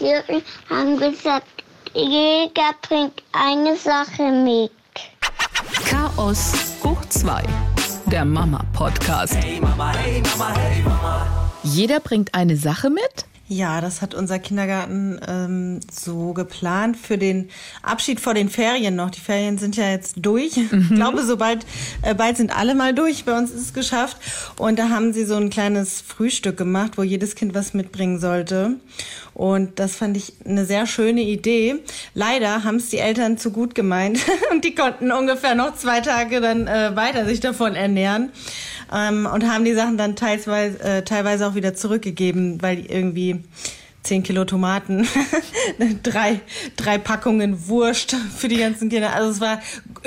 Tiere haben gesagt, jeder bringt eine Sache mit. Chaos hoch 2. Der Mama-Podcast. Hey Mama, hey Mama, hey Mama. Jeder bringt eine Sache mit? Ja, das hat unser Kindergarten ähm, so geplant für den Abschied vor den Ferien noch. Die Ferien sind ja jetzt durch. Mhm. Ich glaube, sobald äh, bald sind alle mal durch. Bei uns ist es geschafft. Und da haben sie so ein kleines Frühstück gemacht, wo jedes Kind was mitbringen sollte. Und das fand ich eine sehr schöne Idee. Leider haben es die Eltern zu gut gemeint und die konnten ungefähr noch zwei Tage dann äh, weiter sich davon ernähren ähm, und haben die Sachen dann teilweise, äh, teilweise auch wieder zurückgegeben, weil die irgendwie 10 Kilo Tomaten, drei, drei Packungen Wurst für die ganzen Kinder. Also es war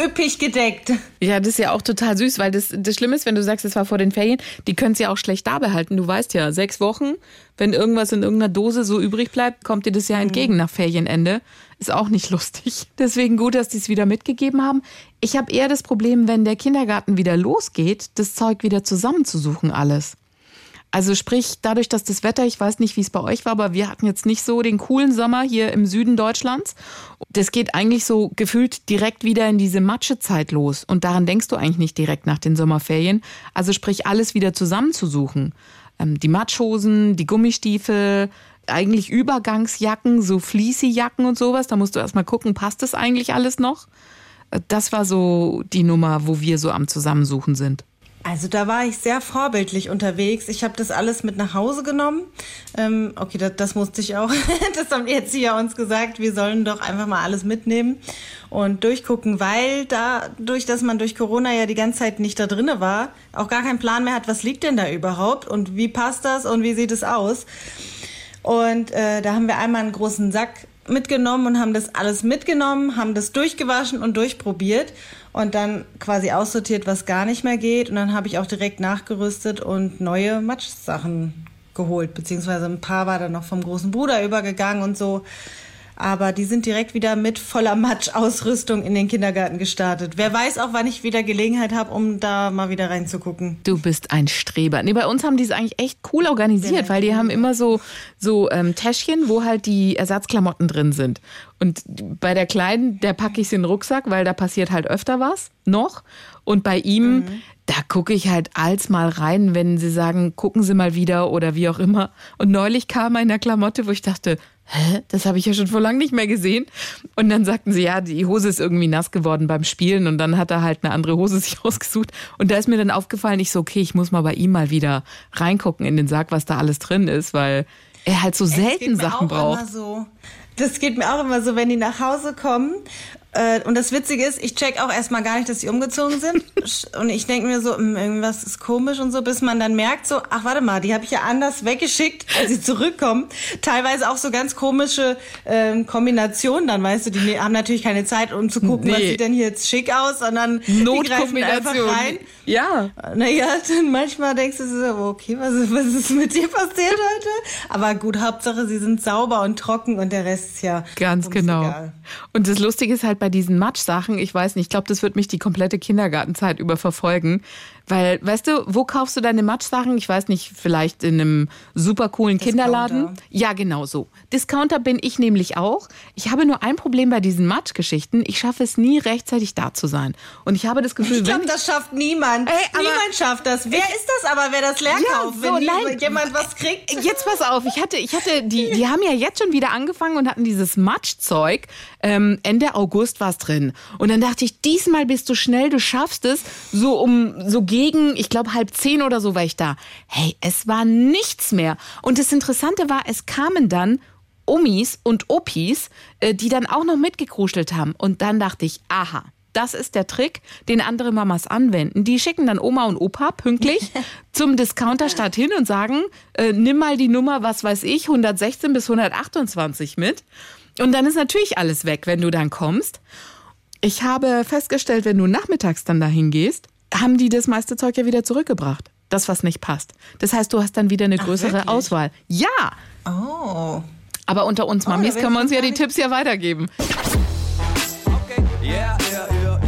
üppig gedeckt. Ja, das ist ja auch total süß, weil das, das Schlimme ist, wenn du sagst, es war vor den Ferien, die können es ja auch schlecht da behalten. Du weißt ja, sechs Wochen, wenn irgendwas in irgendeiner Dose so übrig bleibt, kommt dir das ja entgegen mhm. nach Ferienende. Ist auch nicht lustig. Deswegen gut, dass die es wieder mitgegeben haben. Ich habe eher das Problem, wenn der Kindergarten wieder losgeht, das Zeug wieder zusammenzusuchen alles. Also sprich, dadurch, dass das Wetter, ich weiß nicht, wie es bei euch war, aber wir hatten jetzt nicht so den coolen Sommer hier im Süden Deutschlands. Das geht eigentlich so gefühlt direkt wieder in diese Matschezeit los. Und daran denkst du eigentlich nicht direkt nach den Sommerferien. Also sprich, alles wieder zusammenzusuchen. Ähm, die Matschhosen, die Gummistiefel, eigentlich Übergangsjacken, so Fleecy-Jacken und sowas. Da musst du erstmal gucken, passt das eigentlich alles noch? Äh, das war so die Nummer, wo wir so am Zusammensuchen sind. Also da war ich sehr vorbildlich unterwegs. Ich habe das alles mit nach Hause genommen. Ähm, okay, das, das musste ich auch. das haben die Erzieher uns gesagt. Wir sollen doch einfach mal alles mitnehmen und durchgucken, weil dadurch, dass man durch Corona ja die ganze Zeit nicht da drinne war, auch gar keinen Plan mehr hat, was liegt denn da überhaupt und wie passt das und wie sieht es aus. Und äh, da haben wir einmal einen großen Sack mitgenommen und haben das alles mitgenommen, haben das durchgewaschen und durchprobiert und dann quasi aussortiert, was gar nicht mehr geht. Und dann habe ich auch direkt nachgerüstet und neue Matschsachen geholt, beziehungsweise ein paar war dann noch vom großen Bruder übergegangen und so. Aber die sind direkt wieder mit voller Matschausrüstung in den Kindergarten gestartet. Wer weiß auch, wann ich wieder Gelegenheit habe, um da mal wieder reinzugucken. Du bist ein Streber. Nee, bei uns haben die es eigentlich echt cool organisiert, weil die haben immer so, so ähm, Täschchen, wo halt die Ersatzklamotten drin sind. Und bei der Kleinen, der packe ich in den Rucksack, weil da passiert halt öfter was noch. Und bei ihm, mhm. da gucke ich halt als mal rein, wenn sie sagen, gucken Sie mal wieder oder wie auch immer. Und neulich kam einer Klamotte, wo ich dachte, hä, das habe ich ja schon vor lang nicht mehr gesehen. Und dann sagten sie, ja, die Hose ist irgendwie nass geworden beim Spielen und dann hat er halt eine andere Hose sich ausgesucht. Und da ist mir dann aufgefallen, ich so, okay, ich muss mal bei ihm mal wieder reingucken in den Sack, was da alles drin ist, weil er halt so selten Sachen braucht. So. Das geht mir auch immer so, wenn die nach Hause kommen und das Witzige ist, ich check auch erstmal gar nicht, dass sie umgezogen sind. und ich denke mir so, hm, irgendwas ist komisch und so, bis man dann merkt, so, ach warte mal, die habe ich ja anders weggeschickt, als sie zurückkommen. Teilweise auch so ganz komische ähm, Kombinationen dann, weißt du, die ne, haben natürlich keine Zeit, um zu gucken, nee. was sieht denn hier jetzt schick aus, sondern einfach rein. Ja. Naja, dann manchmal denkst du so, okay, was ist, was ist mit dir passiert heute? Aber gut, Hauptsache, sie sind sauber und trocken und der Rest ist ja ganz genau. Egal. Und das Lustige ist halt bei diesen Matschsachen, ich weiß nicht, ich glaube, das wird mich die komplette Kindergartenzeit über verfolgen. Weil, weißt du, wo kaufst du deine Matschsachen? Ich weiß nicht, vielleicht in einem super coolen. Kinderladen. Ja, genau so. Discounter bin ich nämlich auch. Ich habe nur ein Problem bei diesen Matschgeschichten. Ich schaffe es nie rechtzeitig da zu sein. Und ich habe das Gefühl, ich glaube, das schafft niemand. Ey, niemand schafft das. Wer ist das aber, wer das leer ja, kauft, so, wenn nein, jemand was kriegt? Jetzt pass auf, ich hatte, ich hatte, die, die haben ja jetzt schon wieder angefangen und hatten dieses Matschzeug. Ähm, Ende August war es drin. Und dann dachte ich, diesmal bist du schnell, du schaffst es, so um so gegen, ich glaube, halb zehn oder so war ich da. Hey, es war nichts mehr. Und das Interessante war, es kamen dann Omis und Opis, äh, die dann auch noch mitgekruschelt haben. Und dann dachte ich, aha. Das ist der Trick, den andere Mamas anwenden. Die schicken dann Oma und Opa pünktlich zum Discounter statt hin und sagen, äh, nimm mal die Nummer, was weiß ich, 116 bis 128 mit. Und dann ist natürlich alles weg, wenn du dann kommst. Ich habe festgestellt, wenn du nachmittags dann dahin gehst, haben die das meiste Zeug ja wieder zurückgebracht. Das, was nicht passt. Das heißt, du hast dann wieder eine größere Ach, Auswahl. Ja! Oh. Aber unter uns oh, Mamis können wir uns ja die Tipps ja weitergeben. Okay. Yeah, yeah, yeah,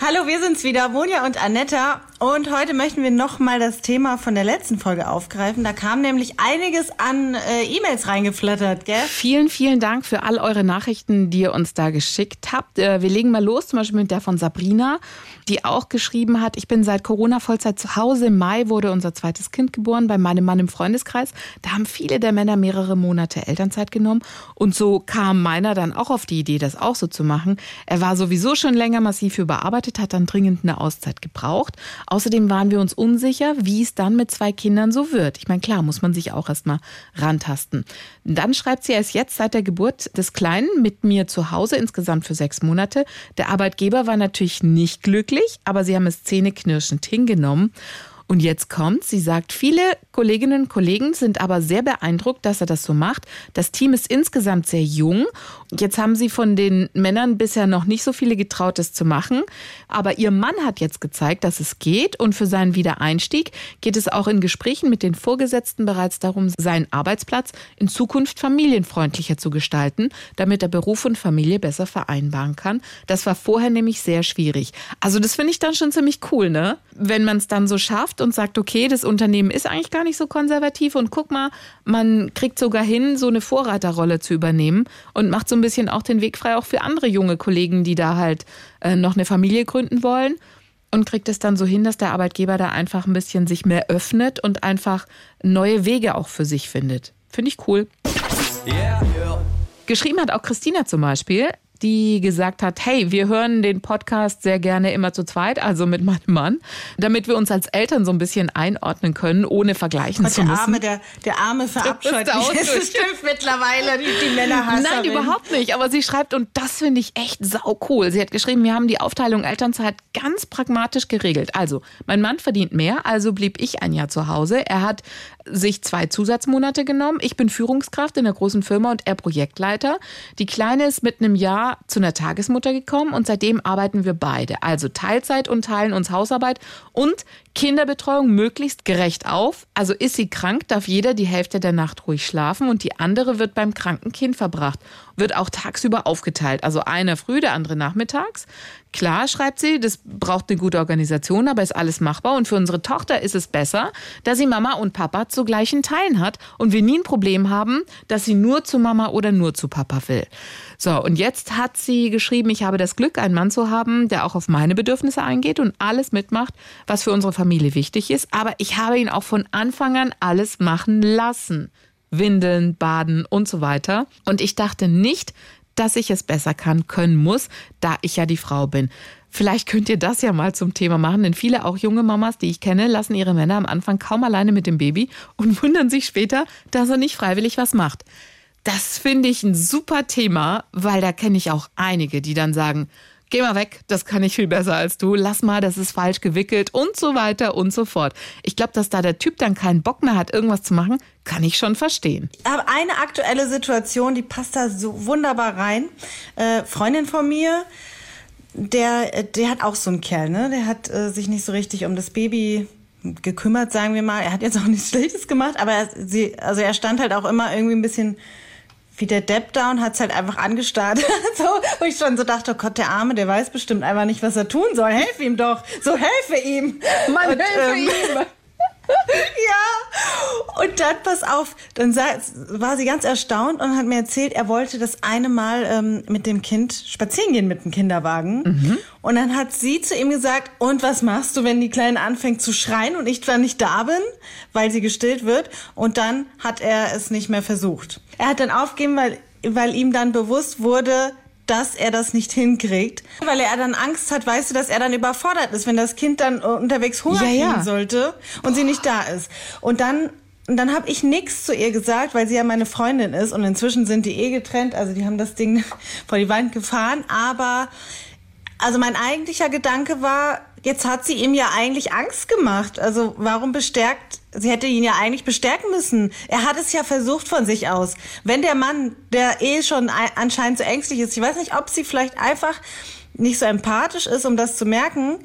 Hallo, wir sind's wieder, Monja und Anetta. Und heute möchten wir nochmal das Thema von der letzten Folge aufgreifen. Da kam nämlich einiges an äh, E-Mails reingeflattert, gell? Vielen, vielen Dank für all eure Nachrichten, die ihr uns da geschickt habt. Äh, wir legen mal los, zum Beispiel mit der von Sabrina, die auch geschrieben hat, ich bin seit Corona Vollzeit zu Hause. Im Mai wurde unser zweites Kind geboren bei meinem Mann im Freundeskreis. Da haben viele der Männer mehrere Monate Elternzeit genommen. Und so kam meiner dann auch auf die Idee, das auch so zu machen. Er war sowieso schon länger massiv überarbeitet, hat dann dringend eine Auszeit gebraucht. Außerdem waren wir uns unsicher, wie es dann mit zwei Kindern so wird. Ich meine, klar, muss man sich auch erstmal rantasten. Dann schreibt sie, er ist jetzt seit der Geburt des Kleinen mit mir zu Hause, insgesamt für sechs Monate. Der Arbeitgeber war natürlich nicht glücklich, aber sie haben es zähneknirschend hingenommen. Und jetzt kommt, sie sagt, viele Kolleginnen und Kollegen sind aber sehr beeindruckt, dass er das so macht. Das Team ist insgesamt sehr jung. Jetzt haben sie von den Männern bisher noch nicht so viele getraut, es zu machen. Aber ihr Mann hat jetzt gezeigt, dass es geht. Und für seinen Wiedereinstieg geht es auch in Gesprächen mit den Vorgesetzten bereits darum, seinen Arbeitsplatz in Zukunft familienfreundlicher zu gestalten, damit er Beruf und Familie besser vereinbaren kann. Das war vorher nämlich sehr schwierig. Also das finde ich dann schon ziemlich cool, ne? Wenn man es dann so schafft, schafft und sagt, okay, das Unternehmen ist eigentlich gar nicht so konservativ und guck mal, man kriegt sogar hin, so eine Vorreiterrolle zu übernehmen und macht so ein bisschen auch den Weg frei auch für andere junge Kollegen, die da halt äh, noch eine Familie gründen wollen und kriegt es dann so hin, dass der Arbeitgeber da einfach ein bisschen sich mehr öffnet und einfach neue Wege auch für sich findet. Finde ich cool. Yeah. Geschrieben hat auch Christina zum Beispiel die gesagt hat, hey, wir hören den Podcast sehr gerne immer zu zweit, also mit meinem Mann, damit wir uns als Eltern so ein bisschen einordnen können, ohne vergleichen Gott, zu der müssen. Arme, der, der Arme verabscheut Der mich. Das stimmt mittlerweile, die, die Männerhasserin. Nein, überhaupt nicht. Aber sie schreibt, und das finde ich echt sau cool. Sie hat geschrieben, wir haben die Aufteilung Elternzeit ganz pragmatisch geregelt. Also, mein Mann verdient mehr, also blieb ich ein Jahr zu Hause. Er hat sich zwei Zusatzmonate genommen. Ich bin Führungskraft in einer großen Firma und er Projektleiter. Die Kleine ist mit einem Jahr zu einer Tagesmutter gekommen und seitdem arbeiten wir beide. Also Teilzeit und teilen uns Hausarbeit und Kinderbetreuung möglichst gerecht auf. Also ist sie krank, darf jeder die Hälfte der Nacht ruhig schlafen und die andere wird beim kranken Kind verbracht. Wird auch tagsüber aufgeteilt. Also einer früh, der andere nachmittags. Klar, schreibt sie, das braucht eine gute Organisation, aber ist alles machbar. Und für unsere Tochter ist es besser, dass sie Mama und Papa zu gleichen Teilen hat und wir nie ein Problem haben, dass sie nur zu Mama oder nur zu Papa will. So, und jetzt hat sie geschrieben, ich habe das Glück, einen Mann zu haben, der auch auf meine Bedürfnisse eingeht und alles mitmacht, was für unsere Familie wichtig ist. Aber ich habe ihn auch von Anfang an alles machen lassen. Windeln, Baden und so weiter. Und ich dachte nicht, dass ich es besser kann, können muss, da ich ja die Frau bin. Vielleicht könnt ihr das ja mal zum Thema machen, denn viele auch junge Mamas, die ich kenne, lassen ihre Männer am Anfang kaum alleine mit dem Baby und wundern sich später, dass er nicht freiwillig was macht. Das finde ich ein super Thema, weil da kenne ich auch einige, die dann sagen, geh mal weg, das kann ich viel besser als du, lass mal, das ist falsch gewickelt und so weiter und so fort. Ich glaube, dass da der Typ dann keinen Bock mehr hat, irgendwas zu machen, kann ich schon verstehen. Ich habe eine aktuelle Situation, die passt da so wunderbar rein. Äh, Freundin von mir, der, der hat auch so einen Kerl, ne? Der hat äh, sich nicht so richtig um das Baby gekümmert, sagen wir mal. Er hat jetzt auch nichts Schlechtes gemacht, aber er, sie, also er stand halt auch immer irgendwie ein bisschen wie der Depp da und hat's halt einfach angestarrt. so, wo ich schon so dachte, oh Gott, der Arme, der weiß bestimmt einfach nicht, was er tun soll. Helf ihm doch. So helfe ihm. Man und, helfe ähm, ihm. ja, und dann, pass auf, dann sah, war sie ganz erstaunt und hat mir erzählt, er wollte das eine Mal ähm, mit dem Kind spazieren gehen mit dem Kinderwagen. Und dann hat sie zu ihm gesagt, und was machst du, wenn die Kleine anfängt zu schreien und ich zwar nicht da bin, weil sie gestillt wird? Und dann hat er es nicht mehr versucht. Er hat dann aufgegeben, weil, weil ihm dann bewusst wurde, dass er das nicht hinkriegt, weil er dann Angst hat, weißt du, dass er dann überfordert ist, wenn das Kind dann unterwegs Hunger Ja, ja. sollte und sie nicht da ist. Und dann und dann habe ich nichts zu ihr gesagt, weil sie ja meine Freundin ist und inzwischen sind die eh getrennt, also die haben das Ding vor die Wand gefahren, aber also mein eigentlicher Gedanke war, jetzt hat sie ihm ja eigentlich Angst gemacht. Also warum bestärkt, sie hätte ihn ja eigentlich bestärken müssen. Er hat es ja versucht von sich aus. Wenn der Mann, der eh schon ein- anscheinend so ängstlich ist, ich weiß nicht, ob sie vielleicht einfach nicht so empathisch ist, um das zu merken,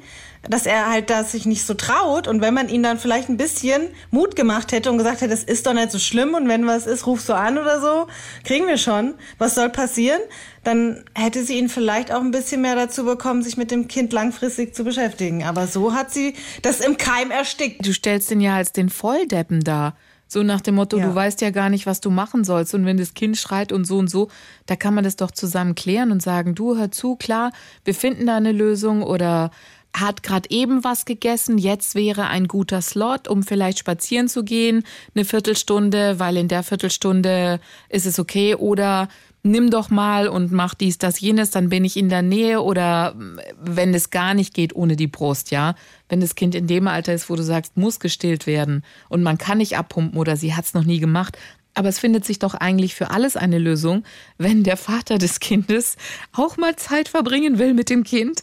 dass er halt das sich nicht so traut und wenn man ihn dann vielleicht ein bisschen Mut gemacht hätte und gesagt hätte, das ist doch nicht so schlimm und wenn was ist, ruf so an oder so, kriegen wir schon. Was soll passieren? Dann hätte sie ihn vielleicht auch ein bisschen mehr dazu bekommen, sich mit dem Kind langfristig zu beschäftigen. Aber so hat sie das im Keim erstickt. Du stellst ihn ja als den Volldeppen dar. So nach dem Motto, Ja. du weißt ja gar nicht, was du machen sollst. Und wenn das Kind schreit und so und so, da kann man das doch zusammen klären und sagen, du hör zu, klar, wir finden da eine Lösung oder hat gerade eben was gegessen, jetzt wäre ein guter Slot, um vielleicht spazieren zu gehen, eine Viertelstunde, weil in der Viertelstunde ist es okay oder nimm doch mal und mach dies, das, jenes, dann bin ich in der Nähe oder mm, wenn es gar nicht geht ohne die Brust, ja. Wenn das Kind in dem Alter ist, wo du sagst, muss gestillt werden und man kann nicht abpumpen oder sie hat es noch nie gemacht. Aber es findet sich doch eigentlich für alles eine Lösung, wenn der Vater des Kindes auch mal Zeit verbringen will mit dem Kind.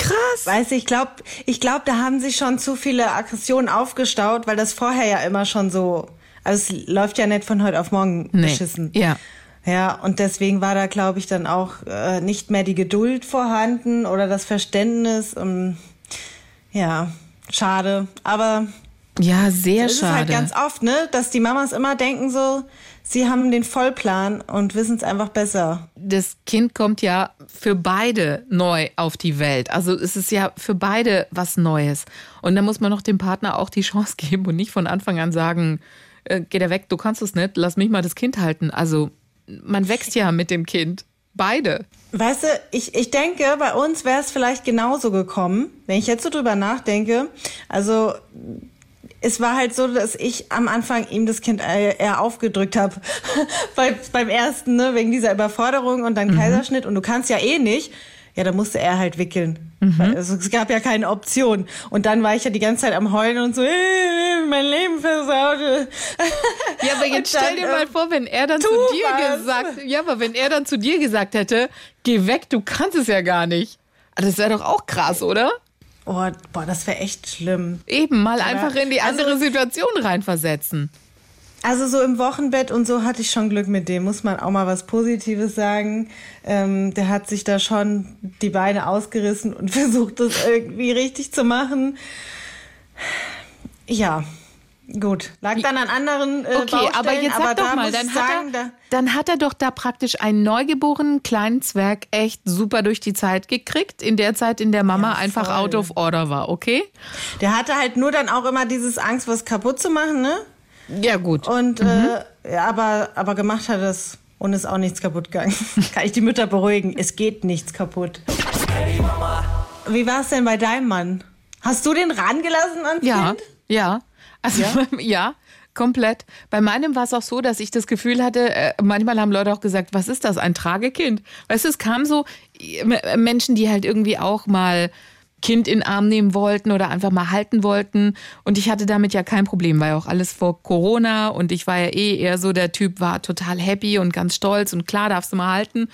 Krass. Weiß ich glaube, ich glaube, da haben sich schon zu viele Aggressionen aufgestaut, weil das vorher ja immer schon so, also es läuft ja nicht von heute auf morgen Nee. beschissen. Ja. Ja, und deswegen war da, glaube ich, dann auch äh, nicht mehr die Geduld vorhanden oder das Verständnis. Und, ja, schade. Aber Ja, sehr es ist halt schade. ganz oft, ne, dass die Mamas immer denken so, sie haben den Vollplan und wissen es einfach besser. das Kind kommt ja für beide neu auf die Welt. Also es ist ja für beide was Neues. Und da muss man noch dem Partner auch die Chance geben und nicht von Anfang an sagen, äh, geh da weg, du kannst es nicht, lass mich mal das Kind halten. Also man wächst ja mit dem Kind. Beide. Weißt du, ich, ich denke, bei uns wäre es vielleicht genauso gekommen, wenn ich jetzt so drüber nachdenke. Also es war halt so, dass ich am Anfang ihm das Kind eher eher aufgedrückt habe. Bei, beim ersten, ne, wegen dieser Überforderung und dann Kaiserschnitt und du kannst ja eh nicht. Ja, da musste er halt wickeln. Weil, Also, es gab ja keine Option. Und dann war ich ja die ganze Zeit am Heulen und so, äh, mein Leben versaut. Ja, aber jetzt dann, stell dir mal ähm, vor, wenn er dann zu dir was. gesagt, ja, aber wenn er dann zu dir gesagt hätte, geh weg, du kannst es ja gar nicht. Das wäre doch auch krass, oder? Oh, boah, das wäre echt schlimm. Eben mal Aber- einfach in die also- andere Situation reinversetzen. Also so im Wochenbett und so hatte ich schon Glück mit dem, muss man auch mal was Positives sagen. Ähm, der hat sich da schon die Beine ausgerissen und versucht, das irgendwie richtig zu machen. Ja, gut. Lag dann an anderen äh, Okay, aber jetzt sag aber doch da mal, dann hat, sagen, er, da, dann hat er doch da praktisch einen neugeborenen kleinen Zwerg echt super durch die Zeit gekriegt, in der Zeit, in der Mama Ja, einfach out of order war, okay? der hatte halt nur dann auch immer dieses Angst, was kaputt zu machen, ne? Ja, gut. Und Mhm. äh, ja, aber, aber gemacht hat es und ist auch nichts kaputt gegangen. Kann ich die Mütter beruhigen, es geht nichts kaputt. Wie war es denn bei deinem Mann? Hast du den rangelassen ans Ja, Kind? ja. Also ja? komplett. Bei meinem war es auch so, dass ich das Gefühl hatte, äh, manchmal haben Leute auch gesagt, was ist das, ein Tragekind? Weißt du, es kam so äh, Menschen, die halt irgendwie auch mal Kind in den Arm nehmen wollten oder einfach mal halten wollten. Und ich hatte damit ja kein Problem, weil auch alles vor Corona und ich war ja eh eher so der Typ, war total happy und ganz stolz und klar darfst du mal halten.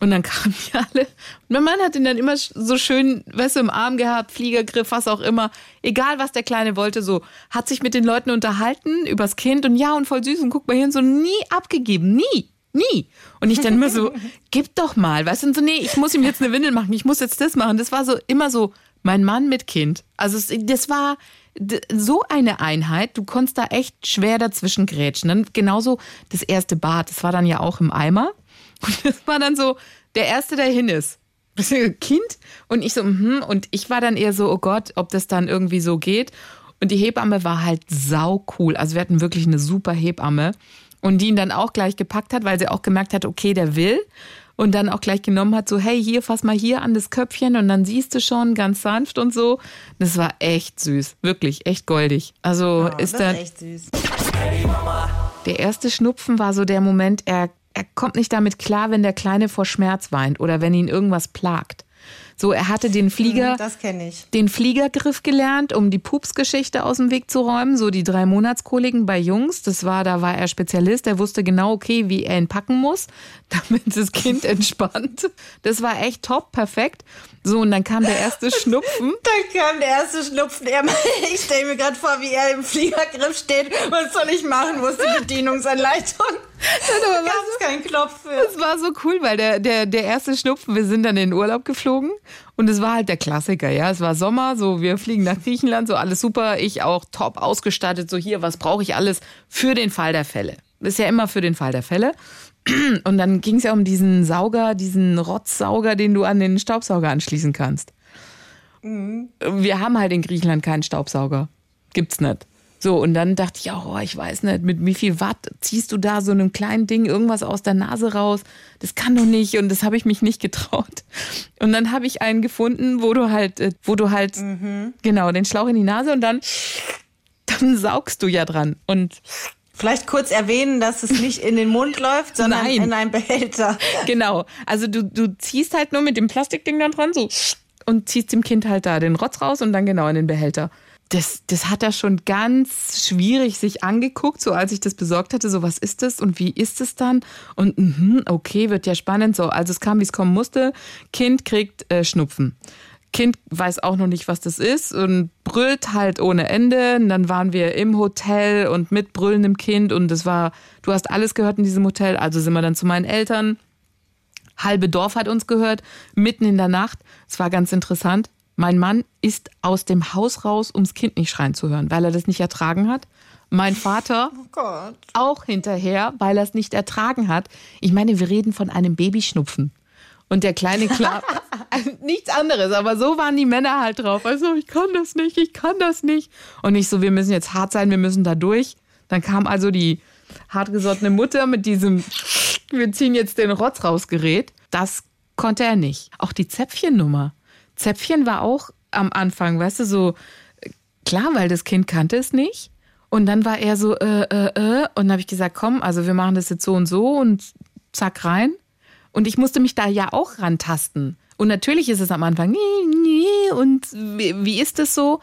Und dann kamen die alle. Und mein Mann hat ihn dann immer so schön, weißt du, im Arm gehabt, Fliegergriff, was auch immer. Egal, was der Kleine wollte, so. Hat sich mit den Leuten unterhalten übers Kind und ja, und voll süß und guck mal hier und so, nie abgegeben. Nie. Nie. Und ich dann immer so, gib doch mal. Weißt du, und so, nee, ich muss ihm jetzt eine Windel machen, ich muss jetzt das machen. Das war so immer so, mein Mann mit Kind. Also, das war so eine Einheit, du konntest da echt schwer dazwischen grätschen. Dann genauso das erste Bad, das war dann ja auch im Eimer. Und das war dann so der Erste, der hin ist. Kind. Und ich so, mhm. Und ich war dann eher so, oh Gott, ob das dann irgendwie so geht. Und die Hebamme war halt sau cool. Also wir hatten wirklich eine super Hebamme. Und die ihn dann auch gleich gepackt hat, weil sie auch gemerkt hat, okay, der will. Und dann auch gleich genommen hat, so, hey, hier, fass mal hier an das Köpfchen und dann siehst du schon, ganz sanft und so. Das war echt süß. Wirklich, echt goldig. Also Oh, ist das da. ist echt süß. Der erste Schnupfen war so der Moment, er, er kommt nicht damit klar, wenn der Kleine vor Schmerz weint oder wenn ihn irgendwas plagt. So, er hatte den Flieger, Das kenne ich. den Fliegergriff gelernt, um die Pupsgeschichte aus dem Weg zu räumen, so die drei Monatskoliken bei Jungs. Das war, da war er Spezialist. Er wusste genau, okay, wie er ihn packen muss, damit das Kind entspannt. Das war echt top, perfekt. So, und dann kam der erste Schnupfen. Dann kam der erste Schnupfen. Er, ich stelle mir gerade vor, wie er im Fliegergriff steht. Was soll ich machen? Wo ist die Bedienungsanleitung? Aber Gab's keinen Knopf für. Es war so cool, weil der, der, der erste Schnupfen, wir sind dann in den Urlaub geflogen und es war halt der Klassiker, ja. Es war Sommer, so wir fliegen nach Griechenland, so alles super, ich auch top ausgestattet, so hier, was brauche ich alles für den Fall der Fälle. Das ist ja immer für den Fall der Fälle. Und dann ging es ja um diesen Sauger, diesen Rotzsauger, den du an den Staubsauger anschließen kannst. Wir haben halt in Griechenland keinen Staubsauger. Gibt's nicht. So, und dann dachte ich auch, oh, ich weiß nicht, mit wie viel Watt ziehst du da so einem kleinen Ding irgendwas aus der Nase raus? Das kann doch nicht und das habe ich mich nicht getraut. Und dann habe ich einen gefunden, wo du halt, äh, wo du halt, genau, den Schlauch in die Nase und dann, dann saugst du ja dran. Und Vielleicht kurz erwähnen, dass es nicht in den Mund läuft, sondern Nein. in einen Behälter. genau, also du, du ziehst halt nur mit dem Plastikding dann dran, so, und ziehst dem Kind halt da den Rotz raus und dann genau in den Behälter. Das, das hat er schon ganz schwierig sich angeguckt, so als ich das besorgt hatte, so was ist das und wie ist es dann? Und mhm, okay, wird ja spannend. So, also es kam, wie es kommen musste. Kind kriegt äh, Schnupfen. Kind weiß auch noch nicht, was das ist und brüllt halt ohne Ende. Und dann waren wir im Hotel und mit brüllendem Kind und es war, du hast alles gehört in diesem Hotel. Also sind wir dann zu meinen Eltern. Halbe Dorf hat uns gehört, mitten in der Nacht. Es war ganz interessant. Mein Mann ist aus dem Haus raus, ums Kind nicht schreien zu hören, weil er das nicht ertragen hat. Mein Vater Gott. auch hinterher, weil er es nicht ertragen hat. Ich meine, wir reden von einem Babyschnupfen. Und der kleine klar, nichts anderes, aber so waren die Männer halt drauf. Also, ich kann das nicht, ich kann das nicht. Und nicht so, wir müssen jetzt hart sein, wir müssen da durch. Dann kam also die hartgesottene Mutter mit diesem, wir ziehen jetzt den Rotz raus Gerät. Das konnte er nicht. Auch die Zäpfchennummer. Zäpfchen war auch am Anfang, weißt du, so klar, weil das Kind kannte es nicht. Und dann war er so, äh, äh, äh. Und dann habe ich gesagt, komm, also wir machen das jetzt so und so und zack rein. Und ich musste mich da ja auch rantasten. Und natürlich ist es am Anfang, nee, nee, und wie, ist das so?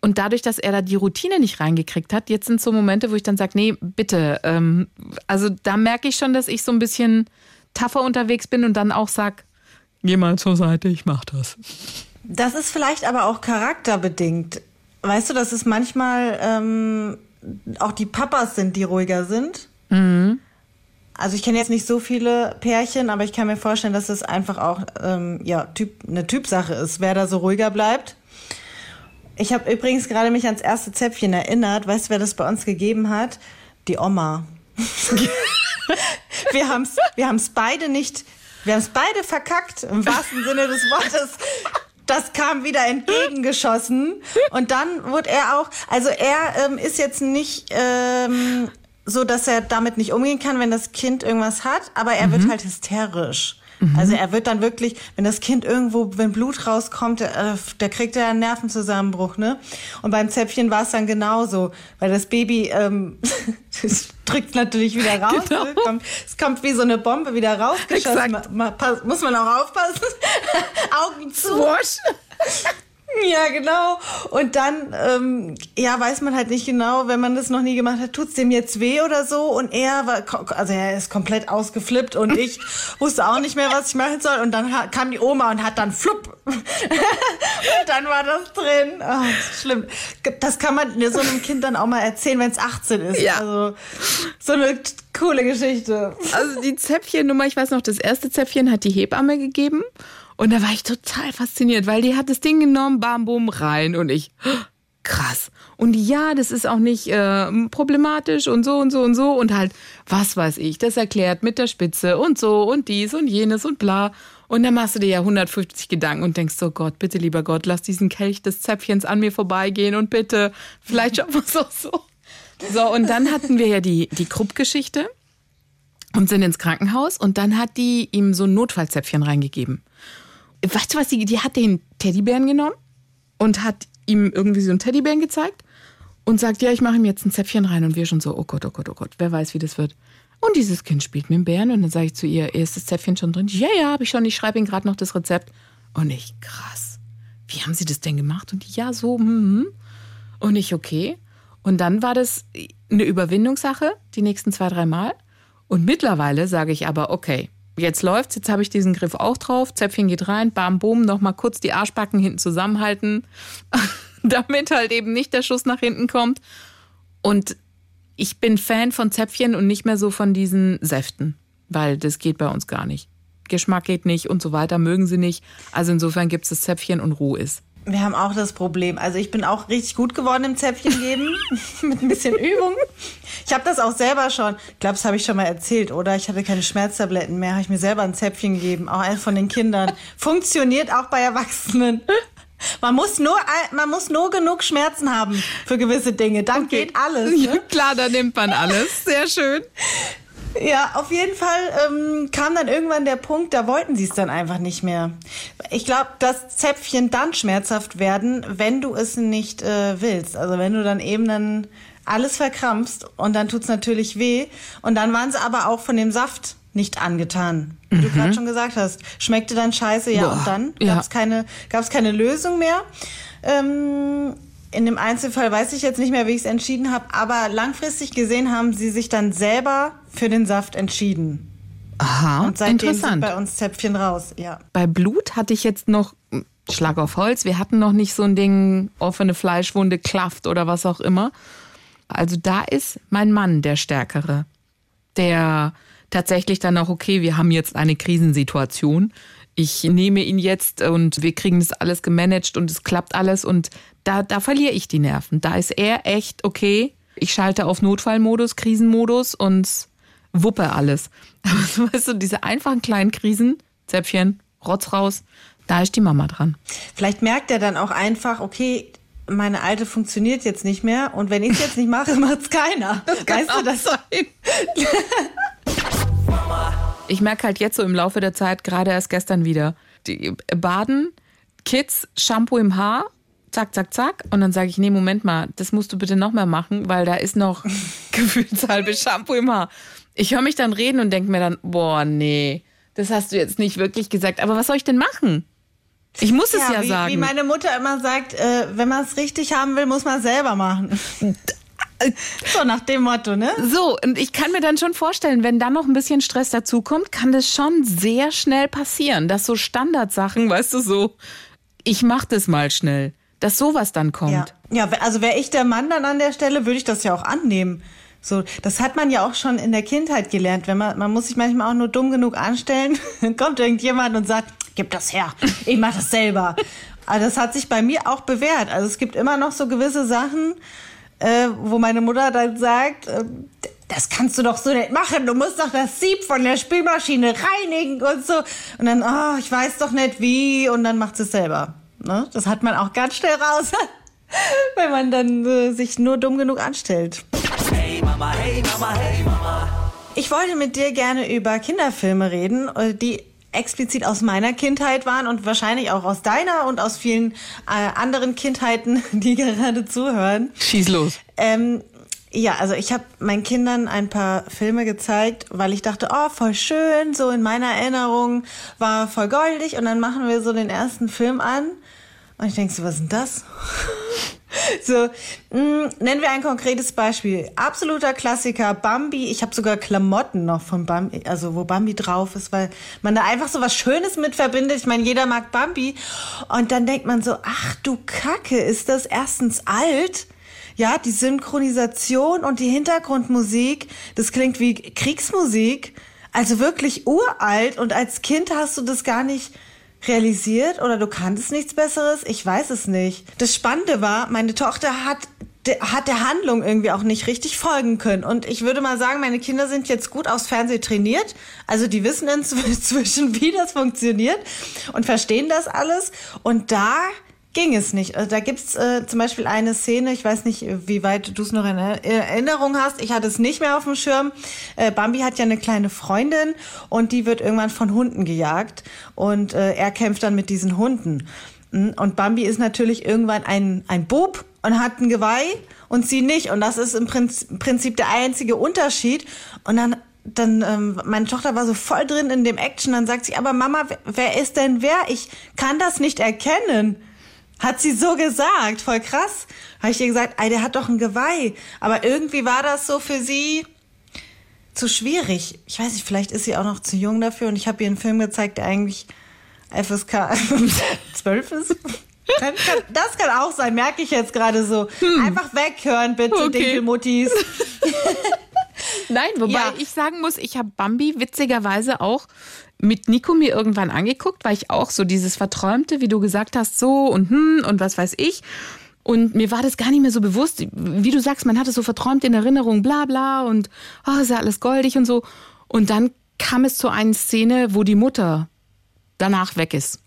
Und dadurch, dass er da die Routine nicht reingekriegt hat, jetzt sind so Momente, wo ich dann sage, nee, bitte. Ähm, also da merke ich schon, dass ich so ein bisschen tougher unterwegs bin und dann auch sag, geh mal zur Seite, ich mach das. Das ist vielleicht aber auch charakterbedingt. Weißt du, dass es manchmal ähm, auch die Papas sind, die ruhiger sind? Also ich kenne jetzt nicht so viele Pärchen, aber ich kann mir vorstellen, dass es einfach auch ähm, ja, typ, eine Typsache ist, wer da so ruhiger bleibt. Ich habe übrigens gerade mich ans erste Zäpfchen erinnert. Weißt du, wer das bei uns gegeben hat? Die Oma. wir haben es wir haben's beide nicht, wir haben es beide verkackt, im wahrsten Sinne des Wortes. Das kam wieder entgegengeschossen. Und dann wurde er auch, also er ähm, ist jetzt nicht ähm, so, dass er damit nicht umgehen kann, wenn das Kind irgendwas hat, aber er wird halt hysterisch. Also er wird dann wirklich, wenn das Kind irgendwo, wenn Blut rauskommt, äh, da kriegt er einen Nervenzusammenbruch, ne? Und beim Zäpfchen war es dann genauso, weil das Baby ähm, drückt natürlich wieder raus. Genau. Ne? Kommt, es kommt wie so eine Bombe wieder rausgeschossen. Ma, ma, pass, muss man auch aufpassen. Augen zu. Wash. Ja, genau. Und dann, ähm, ja, weiß man halt nicht genau, wenn man das noch nie gemacht hat, tut's dem jetzt weh oder so? Und er war, also er ist komplett ausgeflippt und ich wusste auch nicht mehr, was ich machen soll. Und dann kam die Oma und hat dann flupp. und dann war das drin. Ah, schlimm. Das kann man so einem Kind dann auch mal erzählen, wenn es 18 ist. Ja. Also so eine coole Geschichte. Also die Zäpfchennummer, ich weiß noch, das erste Zäpfchen hat die Hebamme gegeben. Und da war ich total fasziniert, weil die hat das Ding genommen, bam, bum, rein. Und ich, krass. Und ja, das ist auch nicht äh, problematisch und so und so und so. Und halt, was weiß ich, das erklärt mit der Spitze und so und dies und jenes und bla. Und dann machst du dir ja 150 Gedanken und denkst, so Gott, bitte, lieber Gott, lass diesen Kelch des Zäpfchens an mir vorbeigehen und bitte, vielleicht schaffen wir es auch so. So, und dann hatten wir ja die, die Krupp-Geschichte und sind ins Krankenhaus und dann hat die ihm so ein Notfallzäpfchen reingegeben. Weißt du was, die, die hat den Teddybären genommen und hat ihm irgendwie so einen Teddybären gezeigt und sagt, ja, ich mache ihm jetzt ein Zäpfchen rein und wir schon so, oh Gott, oh Gott, oh Gott, wer weiß, wie das wird. Und dieses Kind spielt mit dem Bären und dann sage ich zu ihr, ist das Zäpfchen schon drin? Ja, ja, habe ich schon, ich schreibe ihm gerade noch das Rezept. Und ich, krass, wie haben Sie das denn gemacht? Und die, ja, so, hm, hm. Und ich, okay. Und dann war das eine Überwindungssache, die nächsten zwei, drei Mal. Und mittlerweile sage ich aber, okay, jetzt läuft's, jetzt habe ich diesen Griff auch drauf, Zäpfchen geht rein, bam, boom, nochmal kurz die Arschbacken hinten zusammenhalten, damit halt eben nicht der Schuss nach hinten kommt. Und ich bin Fan von Zäpfchen und nicht mehr so von diesen Säften. weil das geht bei uns gar nicht. Geschmack geht nicht und so weiter, mögen sie nicht. Also insofern gibt es das Zäpfchen und roh ist. Wir haben auch das Problem. Also ich bin auch richtig gut geworden im Zäpfchen geben, mit ein bisschen Übung. Ich habe das auch selber schon, ich glaube, das habe ich schon mal erzählt, oder? Ich hatte keine Schmerztabletten mehr, habe ich mir selber ein Zäpfchen gegeben, auch eins von den Kindern. Funktioniert auch bei Erwachsenen. Man muss nur, man muss nur genug Schmerzen haben für gewisse Dinge. Dann okay. geht alles. Ne? Ja, klar, da nimmt man alles. Sehr schön. Ja, auf jeden Fall ähm, kam dann irgendwann der Punkt, da wollten sie es dann einfach nicht mehr. Ich glaube, das Zäpfchen dann schmerzhaft werden, wenn du es nicht äh, willst. Also wenn du dann eben dann alles verkrampfst und dann tut's natürlich weh. Und dann waren sie aber auch von dem Saft nicht angetan. Wie mhm. du gerade schon gesagt hast. Schmeckte dann scheiße, ja, Boah, und dann gab es ja. keine, gab's keine Lösung mehr. Ähm, in dem Einzelfall weiß ich jetzt nicht mehr, wie ich es entschieden habe, aber langfristig gesehen haben sie sich dann selber für den Saft entschieden. Aha, und seitdem interessant. sind bei uns Zäpfchen raus, ja. Bei Blut hatte ich jetzt noch Schlag auf Holz. Wir hatten noch nicht so ein Ding, offene Fleischwunde, Klafft oder was auch immer. Also da ist mein Mann der Stärkere, der tatsächlich dann auch, okay, wir haben jetzt eine Krisensituation ich nehme ihn jetzt und wir kriegen das alles gemanagt und es klappt alles und da, da verliere ich die Nerven. Da ist er echt, okay, ich schalte auf Notfallmodus, Krisenmodus und wuppe alles. Aber weißt du, diese einfachen kleinen Krisen, Zäpfchen, Rotz raus, da ist die Mama dran. Vielleicht merkt er dann auch einfach, okay, meine alte funktioniert jetzt nicht mehr und wenn ich es jetzt nicht mache, macht es keiner. Das weißt du, das sein. ich merke halt jetzt so im Laufe der Zeit, gerade erst gestern wieder, die Baden, Kids, Shampoo im Haar, zack, zack, zack. Und dann sage ich, nee, Moment mal, das musst du bitte noch mehr machen, weil da ist noch gefühlshalbe Shampoo im Haar. Ich höre mich dann reden und denke mir dann, boah, nee, das hast du jetzt nicht wirklich gesagt. Aber was soll ich denn machen? Ich muss es ja, ja wie, sagen. Wie meine Mutter immer sagt, äh, wenn man es richtig haben will, muss man es selber machen. So nach dem Motto, ne? So, und ich kann mir dann schon vorstellen, wenn dann noch ein bisschen Stress dazukommt, kann das schon sehr schnell passieren, dass so Standardsachen, weißt du, so, ich mach das mal schnell, dass sowas dann kommt. Ja, ja also wäre ich der Mann dann an der Stelle, würde ich das ja auch annehmen. So, das hat man ja auch schon in der Kindheit gelernt. Wenn man, man muss sich manchmal auch nur dumm genug anstellen, dann kommt irgendjemand und sagt, gib das her, ich mach das selber. Also das hat sich bei mir auch bewährt. Also es gibt immer noch so gewisse Sachen, äh, wo meine Mutter dann sagt, äh, das kannst du doch so nicht machen. Du musst doch das Sieb von der Spülmaschine reinigen und so. Und dann, oh, ich weiß doch nicht wie. Und dann macht sie es selber. Ne? Das hat man auch ganz schnell raus, wenn man dann äh, sich nur dumm genug anstellt. Hey Mama, hey Mama, hey Mama. Ich wollte mit dir gerne über Kinderfilme reden, äh, die explizit aus meiner Kindheit waren und wahrscheinlich auch aus deiner und aus vielen äh, anderen Kindheiten, die gerade zuhören. Schieß los. Ähm, ja, also ich habe meinen Kindern ein paar Filme gezeigt, weil ich dachte, oh, voll schön, so in meiner Erinnerung war voll goldig und dann machen wir so den ersten Film an und ich denke so, was ist denn das? so, mh, mm, nennen wir ein konkretes Beispiel. Absoluter Klassiker, Bambi. Ich habe sogar Klamotten noch von Bambi, also wo Bambi drauf ist, weil man da einfach so was Schönes mit verbindet. Ich meine, jeder mag Bambi. Und dann denkt man so, ach du Kacke, ist das erstens alt? Ja, die Synchronisation und die Hintergrundmusik, das klingt wie Kriegsmusik. Also wirklich uralt. Und als Kind hast du das gar nicht realisiert oder du kanntest nichts Besseres? Ich weiß es nicht. Das Spannende war, meine Tochter hat hat der Handlung irgendwie auch nicht richtig folgen können. Und ich würde mal sagen, meine Kinder sind jetzt gut aufs Fernsehen trainiert. Also die wissen inzwischen, wie das funktioniert und verstehen das alles. Und da ging es nicht. Also da gibt's äh, zum Beispiel eine Szene, ich weiß nicht, wie weit du es noch in Erinnerung hast. Ich hatte es nicht mehr auf dem Schirm. Äh, Bambi hat ja eine kleine Freundin und die wird irgendwann von Hunden gejagt und äh, er kämpft dann mit diesen Hunden. Hm, und Bambi ist natürlich irgendwann ein, ein Bub und hat ein Geweih und sie nicht. Und das ist im Prinzip der einzige Unterschied. Und dann dann ähm, meine Tochter war so voll drin in dem Action, dann sagt sie, aber Mama, wer ist denn wer? Ich kann das nicht erkennen. Hat sie so gesagt, voll krass. Habe ich ihr gesagt, ey, der hat doch ein Geweih. Aber irgendwie war das so für sie zu schwierig. Ich weiß nicht, vielleicht ist sie auch noch zu jung dafür und ich habe ihr einen Film gezeigt, der eigentlich FSK 12 ist. Kann, das kann auch sein, merke ich jetzt gerade so. Hm. Einfach weghören, bitte, okay. Dinkelmuttis. Nein, wobei Ja. ich sagen muss, ich habe Bambi witzigerweise auch mit Nico mir irgendwann angeguckt, weil ich auch so dieses Verträumte, wie du gesagt hast, so und hm und was weiß ich. Und mir war das gar nicht mehr so bewusst. Wie du sagst, man hatte so verträumt in Erinnerung, bla bla und oh, ist ja alles goldig und so. Und dann kam es zu einer Szene, wo die Mutter danach weg ist.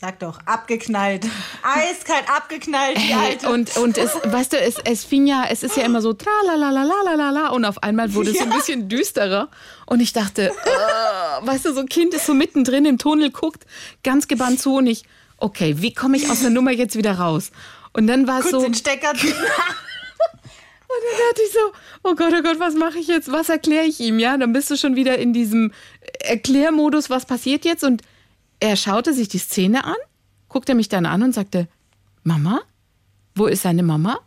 Sag doch, abgeknallt. Eiskalt abgeknallt, Hey, und, und es, weißt du, es, es fing ja, es ist ja immer so tralalalalalalala und auf einmal wurde es so ein bisschen düsterer und ich dachte, äh, weißt du, so ein Kind ist so mittendrin im Tunnel, guckt ganz gebannt zu und ich, okay, wie komme ich aus der Nummer jetzt wieder raus? Und dann war es so, den und Stecker ziehen. dann dachte ich so, oh Gott, oh Gott, was mache ich jetzt? Was erkläre ich ihm? Ja, dann bist du schon wieder in diesem Erklärmodus, was passiert jetzt? Und er schaute sich die Szene an, guckte mich dann an und sagte, Mama, wo ist seine Mama?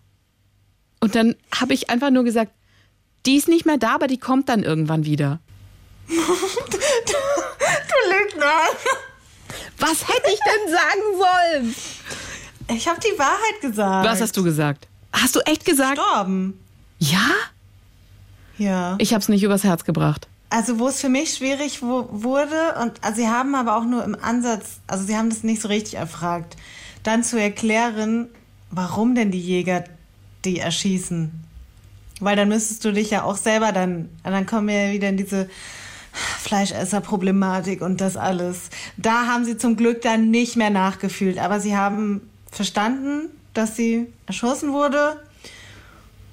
Und dann habe ich einfach nur gesagt, die ist nicht mehr da, aber die kommt dann irgendwann wieder. Du Lügner. Was hätte ich denn sagen sollen? Ich habe die Wahrheit gesagt. Was hast du gesagt? Hast du echt gesagt? Gestorben. Ja? Ja. Ich habe es nicht übers Herz gebracht. Also wo es für mich schwierig wo, wurde und also sie haben aber auch nur im Ansatz, also sie haben das nicht so richtig erfragt, dann zu erklären, warum denn die Jäger die erschießen. Weil dann müsstest du dich ja auch selber dann, dann kommen wir ja wieder in diese Fleischesser-Problematik und das alles. Da haben sie zum Glück dann nicht mehr nachgefühlt, aber sie haben verstanden, dass sie erschossen wurde.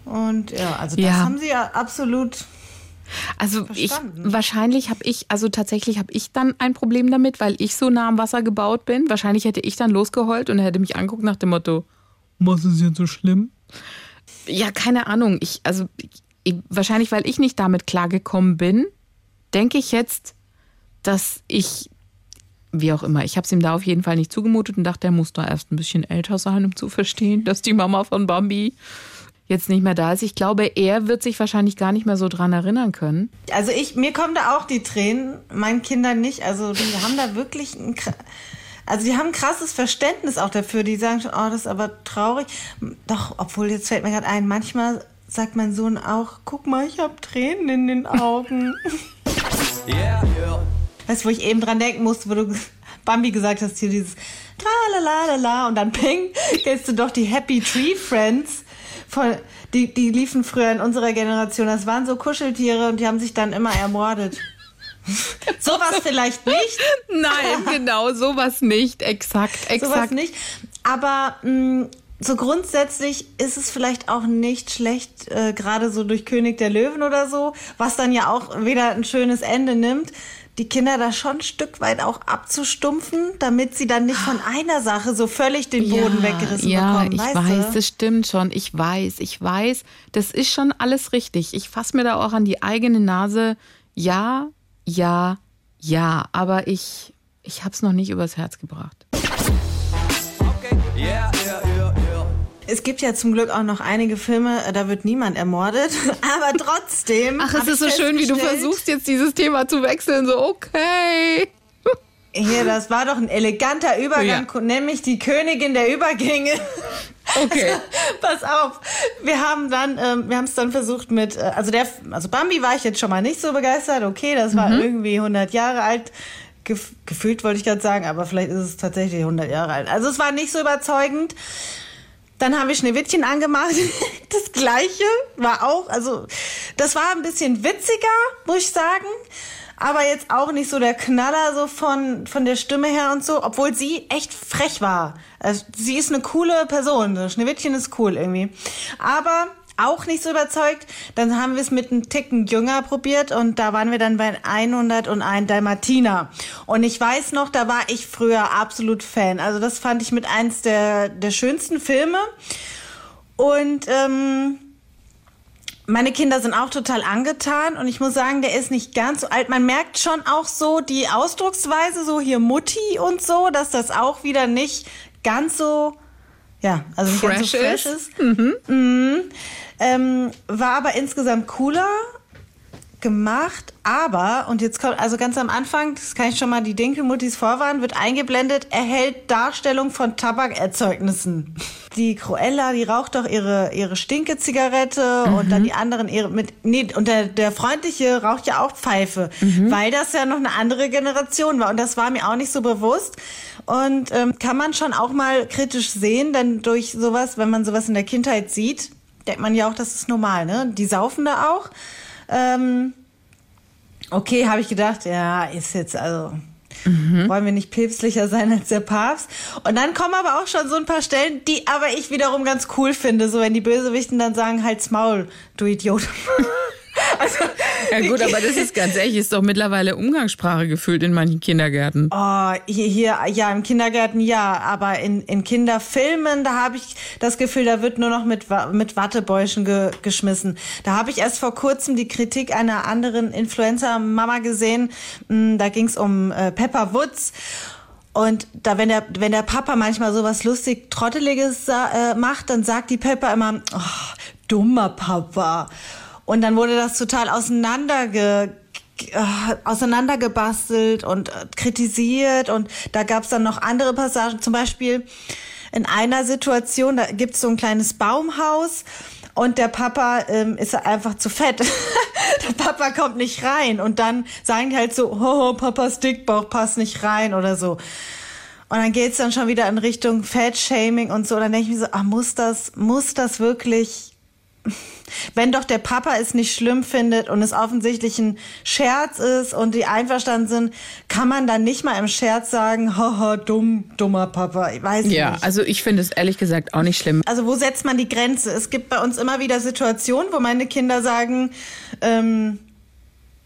Und ja, also das Ja. haben sie ja absolut Also ich Verstanden. wahrscheinlich habe ich, also tatsächlich habe ich dann ein Problem damit, weil ich so nah am Wasser gebaut bin. Wahrscheinlich hätte ich dann losgeheult und er hätte mich anguckt nach dem Motto, was ist jetzt so schlimm? Ja, keine Ahnung. Ich, also ich, wahrscheinlich, weil ich nicht damit klargekommen bin, denke ich jetzt, dass ich, wie auch immer, ich habe es ihm da auf jeden Fall nicht zugemutet und dachte, er muss da erst ein bisschen älter sein, um zu verstehen, dass die Mama von Bambi jetzt nicht mehr da ist. Ich glaube, er wird sich wahrscheinlich gar nicht mehr so dran erinnern können. Also ich, mir kommen da auch die Tränen, meinen Kindern nicht. Also die haben da wirklich ein, also die haben ein krasses Verständnis auch dafür. Die sagen schon, oh, das ist aber traurig. Doch, obwohl jetzt fällt mir gerade ein, manchmal sagt mein Sohn auch, guck mal, ich habe Tränen in den Augen. Yeah, yeah. Weißt du, wo ich eben dran denken musste, wo du Bambi gesagt hast, hier dieses Tralalala und dann ping, kennst du doch die Happy Tree Friends. Von, die, die liefen früher in unserer Generation. Das waren so Kuscheltiere und die haben sich dann immer ermordet. Sowas vielleicht nicht, Nein, genau, sowas nicht. Exakt, sowas exakt. nicht. Aber mh, so grundsätzlich ist es vielleicht auch nicht schlecht, äh, gerade so durch König der Löwen oder so, was dann ja auch wieder ein schönes Ende nimmt, die Kinder da schon ein Stück weit auch abzustumpfen, damit sie dann nicht von einer Sache so völlig den Boden weggerissen ja, bekommen. ich weißt weiß, du? das stimmt schon. Ich weiß, ich weiß, das ist schon alles richtig. Ich fasse mir da auch an die eigene Nase. Ja, ja, ja, aber ich, ich habe es noch nicht übers Herz gebracht. Es gibt ja zum Glück auch noch einige Filme, äh, da wird niemand ermordet, aber trotzdem. Ach, es ist so schön, wie du versuchst, jetzt dieses Thema zu wechseln. So, okay. Hier, das war doch ein eleganter Übergang, Ja. nämlich die Königin der Übergänge. Okay. Pass auf, wir haben dann, ähm, wir haben es dann versucht mit, äh, also der, also Bambi war ich jetzt schon mal nicht so begeistert. Okay, das war irgendwie 100 Jahre alt. Gef gefühlt wollte ich gerade sagen, aber vielleicht ist es tatsächlich 100 Jahre alt. Also es war nicht so überzeugend. Dann haben wir Schneewittchen angemacht. Das gleiche war auch, also das war ein bisschen witziger, muss ich sagen. Aber jetzt auch nicht so der Knaller so von, von der Stimme her und so, obwohl sie echt frech war. Also, sie ist eine coole Person. Schneewittchen ist cool irgendwie. Aber auch nicht so überzeugt. Dann haben wir es mit einem Ticken jünger probiert und da waren wir dann bei 101 Dalmatiner. Und ich weiß noch, da war ich früher absolut Fan. Also das fand ich mit eins der, der schönsten Filme. Und ähm, meine Kinder sind auch total angetan und ich muss sagen, der ist nicht ganz so alt. Man merkt schon auch so die Ausdrucksweise, so hier Mutti und so, dass das auch wieder nicht ganz so, ja, also nicht ganz so Fresh fresh ist. ist. Mhm. Ähm, war aber insgesamt cooler gemacht, aber, und jetzt kommt, also ganz am Anfang, das kann ich schon mal die Dinkelmuttis vorwarnen, wird eingeblendet, erhält Darstellung von Tabakerzeugnissen. die Cruella, die raucht doch ihre, ihre Stinke-Zigarette und dann die anderen ihre mit, nee, und der, der freundliche raucht ja auch Pfeife, weil das ja noch eine andere Generation war und das war mir auch nicht so bewusst. Und ähm, kann man schon auch mal kritisch sehen, denn durch sowas, wenn man sowas in der Kindheit sieht, denkt man ja auch, das ist normal, ne? Die saufen da auch. Ähm, okay, habe ich gedacht, ja, ist jetzt also. Wollen wir nicht päpstlicher sein als der Papst? Und dann kommen aber auch schon so ein paar Stellen, die aber ich wiederum ganz cool finde, so wenn die Bösewichten dann sagen, halt's Maul, du Idiot. also, Ja gut, aber das ist ganz ehrlich, ist doch mittlerweile Umgangssprache gefühlt in manchen Kindergärten. Oh, hier, hier, ja, im Kindergarten ja, aber in, in Kinderfilmen, da habe ich das Gefühl, da wird nur noch mit, mit Wattebäuschen ge, geschmissen. Da habe ich erst vor kurzem die Kritik einer anderen Influencer-Mama gesehen. Mm, Da ging es um äh, Pepper Woods. Und da, wenn der, wenn der Papa manchmal sowas lustig Trotteliges äh, macht, dann sagt die Pepper immer, oh, dummer Papa. Und dann wurde das total auseinanderge äh, auseinandergebastelt und äh, kritisiert und da gab es dann noch andere Passagen, zum Beispiel in einer Situation, da gibt es so ein kleines Baumhaus und der Papa ähm, ist einfach zu fett. der Papa kommt nicht rein und dann sagen die halt so, oh, Papas Dickbauch passt nicht rein oder so. Und dann geht's dann schon wieder in Richtung Fat-Shaming und so. Und dann denke ich mir so, ah, muss das, muss das wirklich wenn doch der Papa es nicht schlimm findet und es offensichtlich ein Scherz ist und die einverstanden sind, kann man dann nicht mal im Scherz sagen, haha, dumm, dummer Papa. Ich weiß Ja, nicht. also ich finde es ehrlich gesagt auch nicht schlimm. Also wo setzt man die Grenze? Es gibt bei uns immer wieder Situationen, wo meine Kinder sagen, ähm,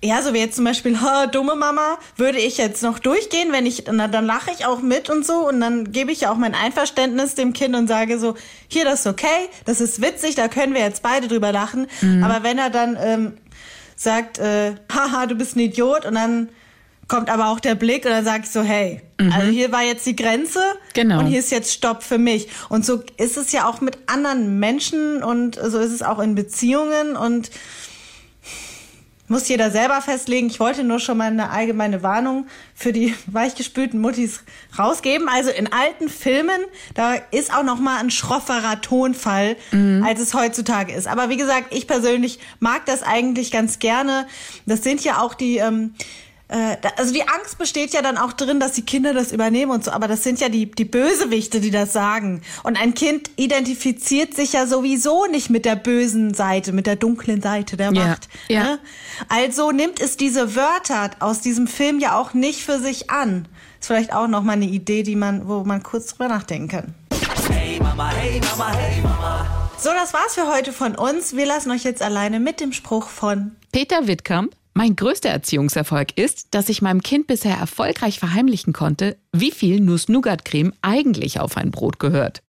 ja, so wie jetzt zum Beispiel, ha, dumme Mama, würde ich jetzt noch durchgehen, wenn ich, na, dann lache ich auch mit und so und dann gebe ich ja auch mein Einverständnis dem Kind und sage so, hier, das ist okay, das ist witzig, da können wir jetzt beide drüber lachen. Aber wenn er dann ähm, sagt, äh, haha, du bist ein Idiot und dann kommt aber auch der Blick und dann sage ich so, hey, also hier war jetzt die Grenze Genau. und hier ist jetzt Stopp für mich. Und so ist es ja auch mit anderen Menschen und so ist es auch in Beziehungen und muss jeder selber festlegen. Ich wollte nur schon mal eine allgemeine Warnung für die weichgespülten Muttis rausgeben. Also in alten Filmen, da ist auch noch mal ein schrofferer Tonfall, als es heutzutage ist. Aber wie gesagt, ich persönlich mag das eigentlich ganz gerne. Das sind ja auch die ähm, äh, da- also die Angst besteht ja dann auch drin, dass die Kinder das übernehmen und so, aber das sind ja die, die Bösewichte, die das sagen. Und ein Kind identifiziert sich ja sowieso nicht mit der bösen Seite, mit der dunklen Seite der Ja, Macht. ja. Ne? Also nimmt es diese Wörter aus diesem Film ja auch nicht für sich an. Ist vielleicht auch noch mal eine Idee, die man, wo man kurz drüber nachdenken kann. Hey Mama, hey Mama, hey Mama. So, das war's für heute von uns. Wir lassen euch jetzt alleine mit dem Spruch von Peter Wittkamp, mein größter Erziehungserfolg ist, dass ich meinem Kind bisher erfolgreich verheimlichen konnte, wie viel Nuss-Nougat-Creme eigentlich auf ein Brot gehört.